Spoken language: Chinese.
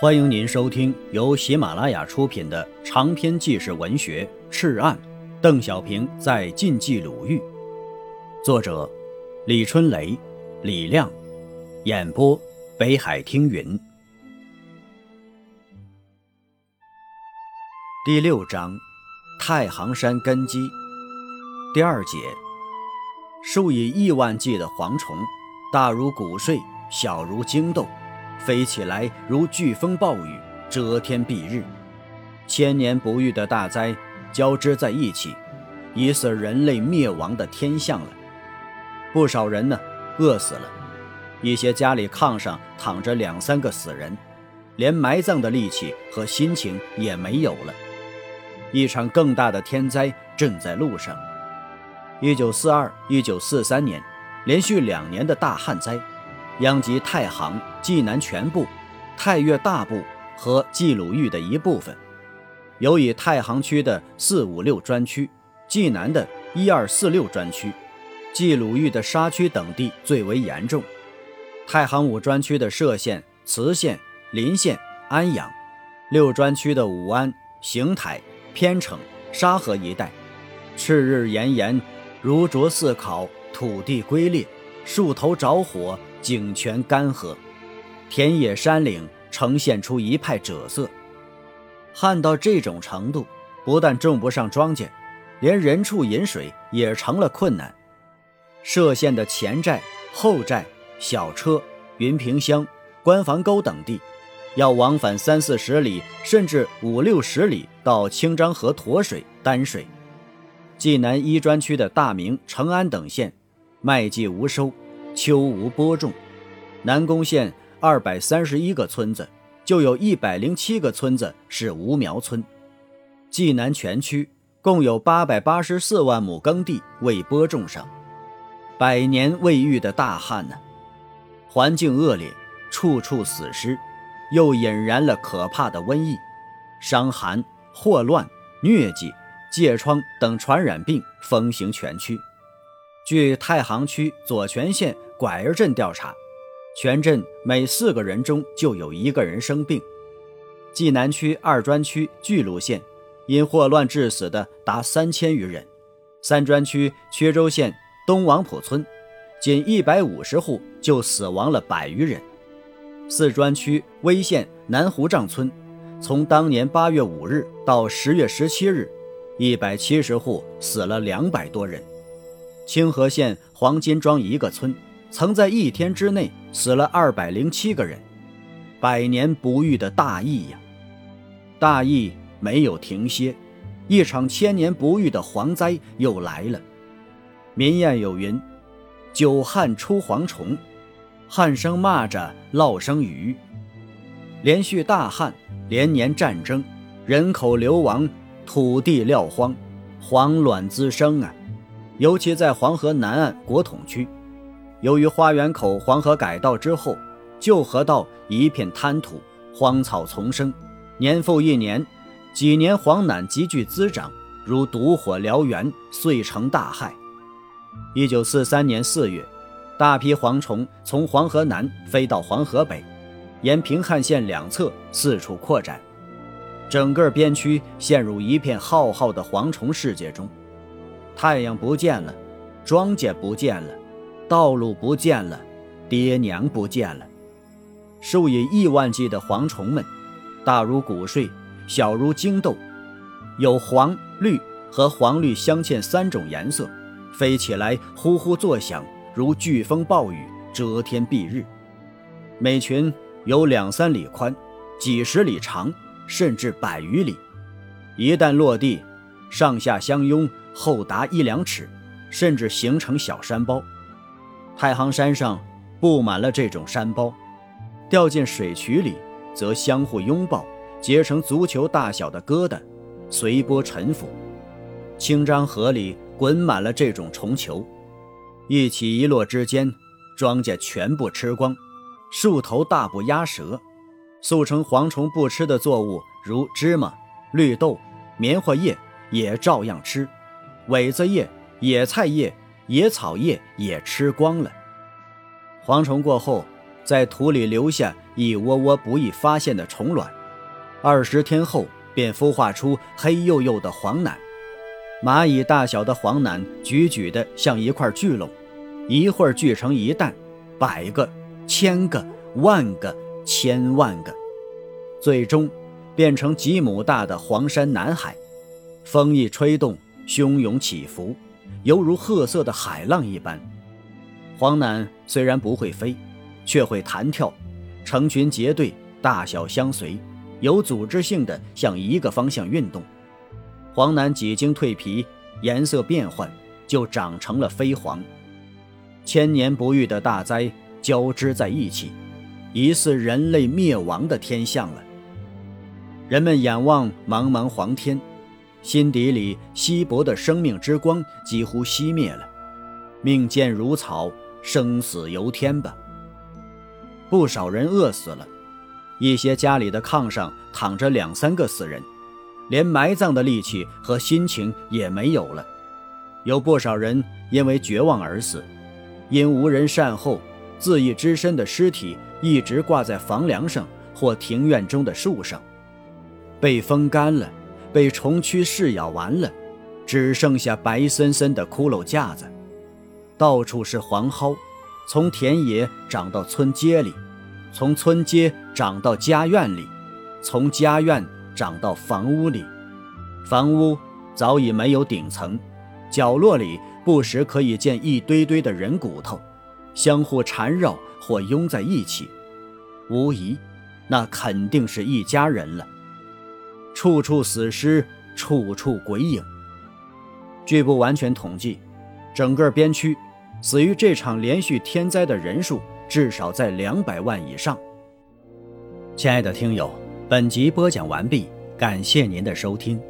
欢迎您收听由喜马拉雅出品的长篇纪实文学《赤案》，邓小平在晋冀鲁豫，作者李春雷、李亮，演播北海听云。第六章，太行山根基，第二节，数以亿万计的蝗虫，大如谷穗，小如荆豆。飞起来如飓风暴雨，遮天蔽日，千年不遇的大灾交织在一起，疑似人类灭亡的天象了。不少人呢，饿死了，一些家里炕上躺着两三个死人，连埋葬的力气和心情也没有了。一场更大的天灾正在路上。一九四二、一九四三年，连续两年的大旱灾。殃及太行、济南全部、太岳大部和冀鲁豫的一部分，尤以太行区的四五六专区、济南的一二四六专区、冀鲁豫的沙区等地最为严重。太行五专区的歙县、磁县、临县、安阳；六专区的武安、邢台、偏城、沙河一带，赤日炎炎，如灼似烤，土地龟裂，树头着火。井泉干涸，田野山岭呈现出一派赭色。旱到这种程度，不但种不上庄稼，连人畜饮水也成了困难。歙县的前寨、后寨、小车、云平乡、关房沟等地，要往返三四十里，甚至五六十里到清漳河沱水、担水。济南医专区的大明、成安等县，麦季无收。秋无播种，南宫县二百三十一个村子，就有一百零七个村子是无苗村。济南全区共有八百八十四万亩耕地未播种上，百年未遇的大旱呢。环境恶劣，处处死尸，又引燃了可怕的瘟疫，伤寒、霍乱、疟疾、疥疮等传染病风行全区。据太行区左权县。拐儿镇调查，全镇每四个人中就有一个人生病。济南区二专区巨鹿县，因霍乱致死的达三千余人。三专区缺州县东王浦村，仅一百五十户就死亡了百余人。四专区威县南湖丈村，从当年八月五日到十月十七日，一百七十户死了两百多人。清河县黄金庄一个村。曾在一天之内死了二百零七个人，百年不遇的大疫呀！大疫没有停歇，一场千年不遇的蝗灾又来了。民谚有云：“久旱出蝗虫，旱生蚂蚱，涝生鱼。”连续大旱，连年战争，人口流亡，土地撂荒，蝗卵滋生啊！尤其在黄河南岸国统区。由于花园口黄河改道之后，旧河道一片滩土，荒草丛生，年复一年，几年黄疸急剧滋长，如毒火燎原，遂成大害。一九四三年四月，大批蝗虫从黄河南飞到黄河北，沿平汉线两侧四处扩展，整个边区陷入一片浩浩的蝗虫世界中。太阳不见了，庄稼不见了。道路不见了，爹娘不见了，数以亿万计的蝗虫们，大如谷穗，小如荆豆，有黄、绿和黄绿镶嵌三种颜色，飞起来呼呼作响，如飓风暴雨，遮天蔽日。每群有两三里宽，几十里长，甚至百余里。一旦落地，上下相拥，厚达一两尺，甚至形成小山包。太行山上布满了这种山包，掉进水渠里，则相互拥抱，结成足球大小的疙瘩，随波沉浮。清漳河里滚满了这种虫球，一起一落之间，庄稼全部吃光，树头大不压舌。速成蝗虫不吃的作物，如芝麻、绿豆、棉花叶，也照样吃，苇子叶、野菜叶。野草叶也吃光了。蝗虫过后，在土里留下一窝窝不易发现的虫卵，二十天后便孵化出黑黝黝的黄卵。蚂蚁大小的黄卵举举的像一块巨龙，一会儿聚成一蛋，百个、千个、万个、千万个，最终变成几亩大的黄山南海。风一吹动，汹涌起伏，犹如褐色的海浪一般。黄卵虽然不会飞，却会弹跳，成群结队，大小相随，有组织性的向一个方向运动。黄楠几经蜕皮，颜色变换，就长成了飞黄。千年不遇的大灾交织在一起，疑似人类灭亡的天象了。人们仰望茫茫黄天，心底里稀薄的生命之光几乎熄灭了。命贱如草，生死由天吧。不少人饿死了，一些家里的炕上躺着两三个死人。连埋葬的力气和心情也没有了，有不少人因为绝望而死，因无人善后，自缢之身的尸体一直挂在房梁上或庭院中的树上，被风干了，被虫蛆噬咬完了，只剩下白森森的骷髅架子，到处是黄蒿，从田野长到村街里，从村街长到家院里，从家院。长到房屋里，房屋早已没有顶层，角落里不时可以见一堆堆的人骨头，相互缠绕或拥在一起，无疑，那肯定是一家人了。处处死尸，处处鬼影。据不完全统计，整个边区死于这场连续天灾的人数至少在两百万以上。亲爱的听友。本集播讲完毕，感谢您的收听。